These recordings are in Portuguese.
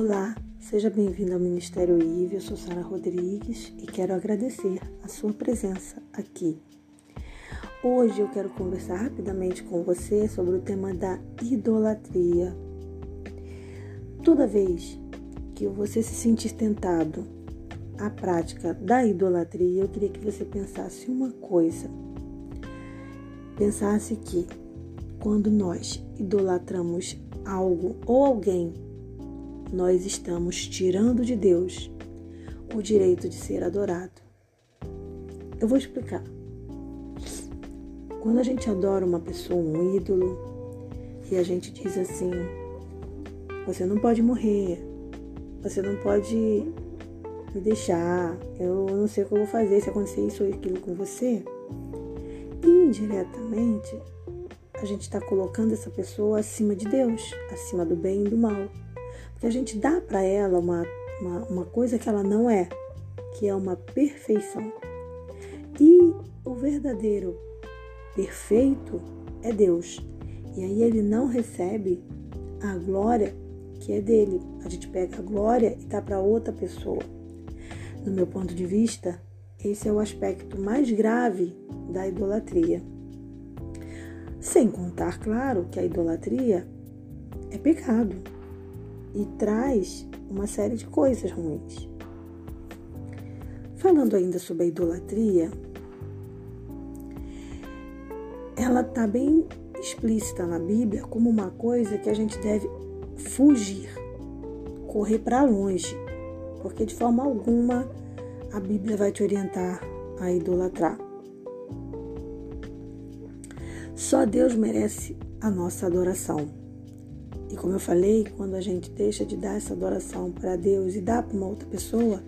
Olá, seja bem-vindo ao Ministério IVE. Eu sou Sara Rodrigues e quero agradecer a sua presença aqui. Hoje eu quero conversar rapidamente com você sobre o tema da idolatria. Toda vez que você se sentir tentado à prática da idolatria, eu queria que você pensasse uma coisa. Pensasse que quando nós idolatramos algo ou alguém nós estamos tirando de Deus o direito de ser adorado. Eu vou explicar. Quando a gente adora uma pessoa, um ídolo, e a gente diz assim: você não pode morrer, você não pode me deixar, eu não sei o que eu vou fazer se acontecer isso ou aquilo com você. Indiretamente, a gente está colocando essa pessoa acima de Deus, acima do bem e do mal que a gente dá para ela uma, uma, uma coisa que ela não é, que é uma perfeição. E o verdadeiro perfeito é Deus. E aí ele não recebe a glória que é dele. A gente pega a glória e dá para outra pessoa. No meu ponto de vista, esse é o aspecto mais grave da idolatria. Sem contar, claro, que a idolatria é pecado e traz uma série de coisas ruins. Falando ainda sobre a idolatria, ela está bem explícita na Bíblia como uma coisa que a gente deve fugir, correr para longe, porque de forma alguma a Bíblia vai te orientar a idolatrar. Só Deus merece a nossa adoração. Como eu falei, quando a gente deixa de dar essa adoração para Deus e dá para uma outra pessoa,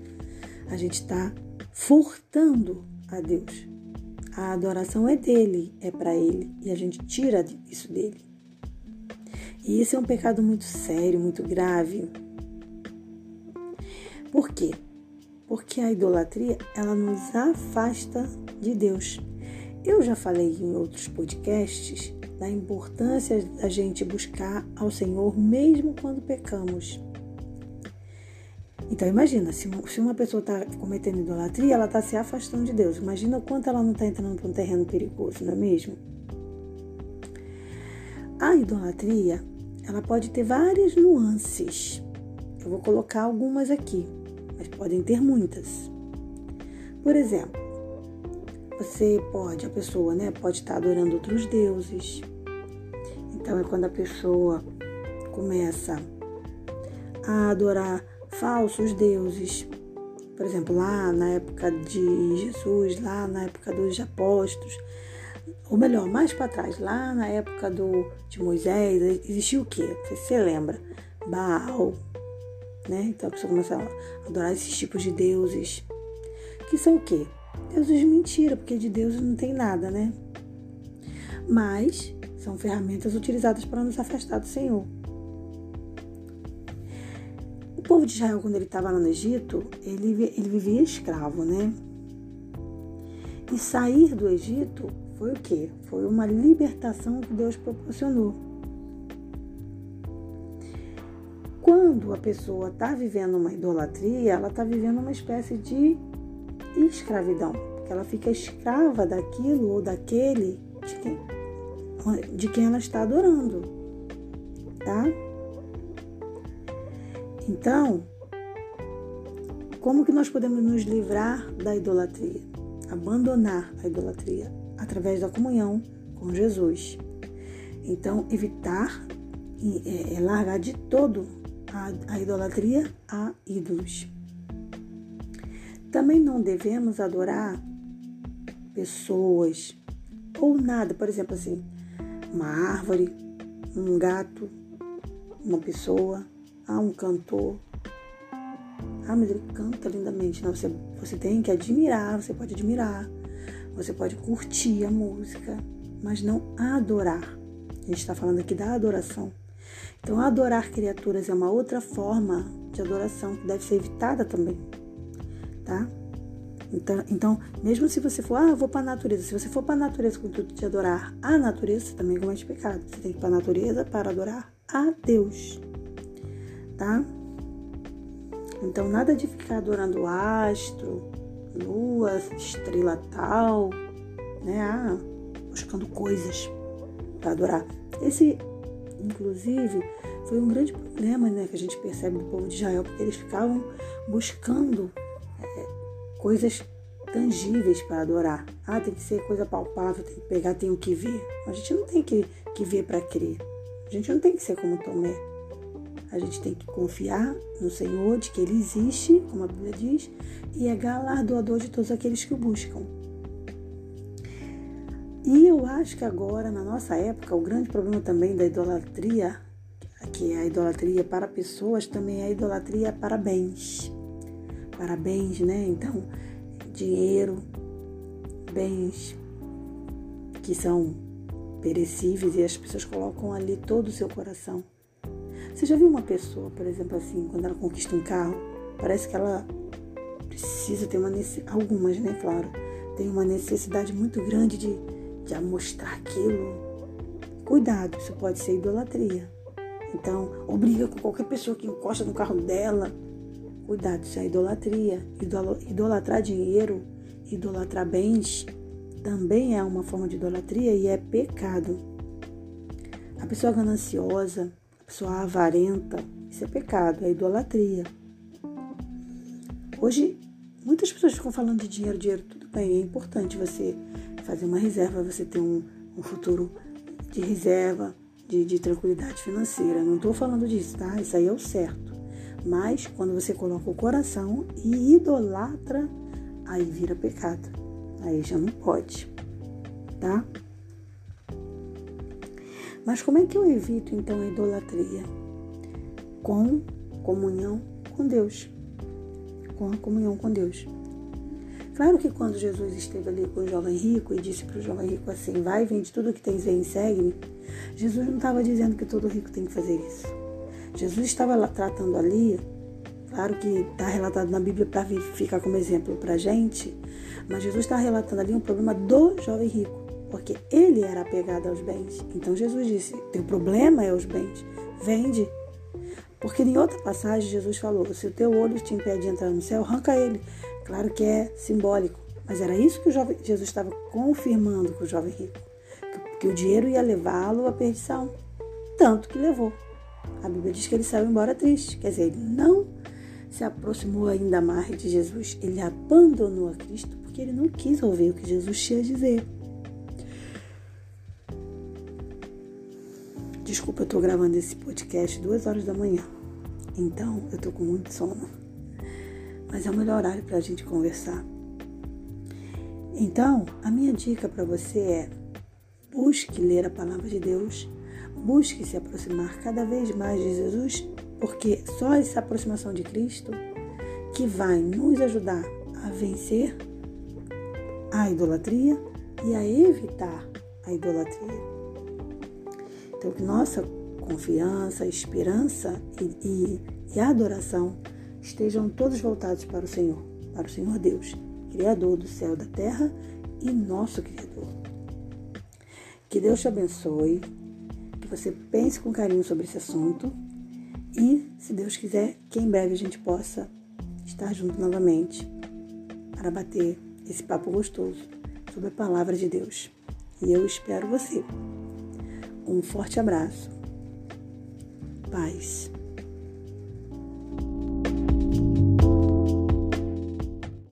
a gente está furtando a Deus. A adoração é dele, é para ele, e a gente tira isso dele. E isso é um pecado muito sério, muito grave. Por quê? Porque a idolatria, ela nos afasta de Deus. Eu já falei em outros podcasts da importância da gente buscar ao Senhor mesmo quando pecamos. Então imagina, se uma pessoa está cometendo idolatria, ela está se afastando de Deus. Imagina o quanto ela não está entrando para um terreno perigoso, não é mesmo? A idolatria, ela pode ter várias nuances. Eu vou colocar algumas aqui, mas podem ter muitas. Por exemplo, você pode, a pessoa, né, pode estar adorando outros deuses. Então é quando a pessoa começa a adorar falsos deuses. Por exemplo, lá na época de Jesus, lá na época dos apóstolos, ou melhor, mais para trás, lá na época do, de Moisés, existia o quê? Você se lembra? Baal, né? Então a pessoa começa a adorar esses tipos de deuses, que são o quê? Deuses de mentira, porque de Deus não tem nada, né? Mas são ferramentas utilizadas para nos afastar do Senhor. O povo de Israel, quando ele estava lá no Egito, ele, ele vivia escravo, né? E sair do Egito foi o quê? Foi uma libertação que Deus proporcionou. Quando a pessoa está vivendo uma idolatria, ela está vivendo uma espécie de escravidão, porque ela fica escrava daquilo ou daquele de quem, de quem ela está adorando, tá? Então, como que nós podemos nos livrar da idolatria? Abandonar a idolatria através da comunhão com Jesus. Então, evitar e é, é largar de todo a, a idolatria a ídolos. Também não devemos adorar pessoas ou nada, por exemplo, assim, uma árvore, um gato, uma pessoa, ah, um cantor. Ah, mas ele canta lindamente. Não, você, você tem que admirar, você pode admirar, você pode curtir a música, mas não adorar. A gente está falando aqui da adoração. Então, adorar criaturas é uma outra forma de adoração que deve ser evitada também tá? Então, então, mesmo se você for, ah, vou para a natureza, se você for para a natureza com o intuito de adorar a natureza, você também comete pecado. Você tem que ir para a natureza para adorar a Deus, tá? Então, nada de ficar adorando astro, lua, estrela tal, né? Ah, buscando coisas para adorar. Esse, inclusive, foi um grande problema né, que a gente percebe do povo de Israel, porque eles ficavam buscando coisas tangíveis para adorar. Ah, tem que ser coisa palpável, tem que pegar, tem que ver. A gente não tem que, que ver para crer. A gente não tem que ser como Tomé. A gente tem que confiar no Senhor, de que Ele existe, como a Bíblia diz, e é galardoador de todos aqueles que o buscam. E eu acho que agora, na nossa época, o grande problema também da idolatria, que é a idolatria para pessoas, também é a idolatria para bens. Para bens, né? Então, dinheiro, bens que são perecíveis e as pessoas colocam ali todo o seu coração. Você já viu uma pessoa, por exemplo, assim, quando ela conquista um carro, parece que ela precisa ter uma necessidade, algumas, né, claro, tem uma necessidade muito grande de, de mostrar aquilo. Cuidado, isso pode ser idolatria. Então, obriga com qualquer pessoa que encosta no carro dela. Cuidado, isso é idolatria. Idolatrar dinheiro, idolatrar bens, também é uma forma de idolatria e é pecado. A pessoa gananciosa, a pessoa avarenta, isso é pecado, é idolatria. Hoje, muitas pessoas ficam falando de dinheiro, dinheiro, tudo bem, é importante você fazer uma reserva, você ter um, um futuro de reserva, de, de tranquilidade financeira. Não estou falando disso, tá? Isso aí é o certo. Mas quando você coloca o coração e idolatra, aí vira pecado. Aí já não pode, tá? Mas como é que eu evito então a idolatria? Com comunhão com Deus. Com a comunhão com Deus. Claro que quando Jesus esteve ali com o jovem rico e disse para o jovem rico assim: Vai, vende tudo que tens e segue-me. Jesus não estava dizendo que todo rico tem que fazer isso. Jesus estava tratando ali, claro que está relatado na Bíblia para ficar como exemplo para a gente, mas Jesus está relatando ali um problema do jovem rico, porque ele era apegado aos bens. Então Jesus disse: Teu problema é os bens, vende. Porque em outra passagem Jesus falou: Se o teu olho te impede de entrar no céu, arranca ele. Claro que é simbólico, mas era isso que jovem, Jesus estava confirmando com o jovem rico: que, que o dinheiro ia levá-lo à perdição. Tanto que levou. A Bíblia diz que ele saiu embora triste, quer dizer, ele não se aproximou ainda mais de Jesus, ele abandonou a Cristo porque ele não quis ouvir o que Jesus tinha a dizer. Desculpa, eu estou gravando esse podcast duas horas da manhã, então eu estou com muito sono mas é o melhor horário para a gente conversar. Então, a minha dica para você é: busque ler a palavra de Deus, busque se aproximar cada vez mais de Jesus, porque só essa aproximação de Cristo que vai nos ajudar a vencer a idolatria e a evitar a idolatria. Então, que nossa confiança, esperança e, e, e adoração estejam todos voltados para o Senhor, para o Senhor Deus, Criador do céu e da terra e nosso Criador. Que Deus te abençoe, você pense com carinho sobre esse assunto e, se Deus quiser, que em breve a gente possa estar junto novamente para bater esse papo gostoso sobre a palavra de Deus. E eu espero você. Um forte abraço. Paz.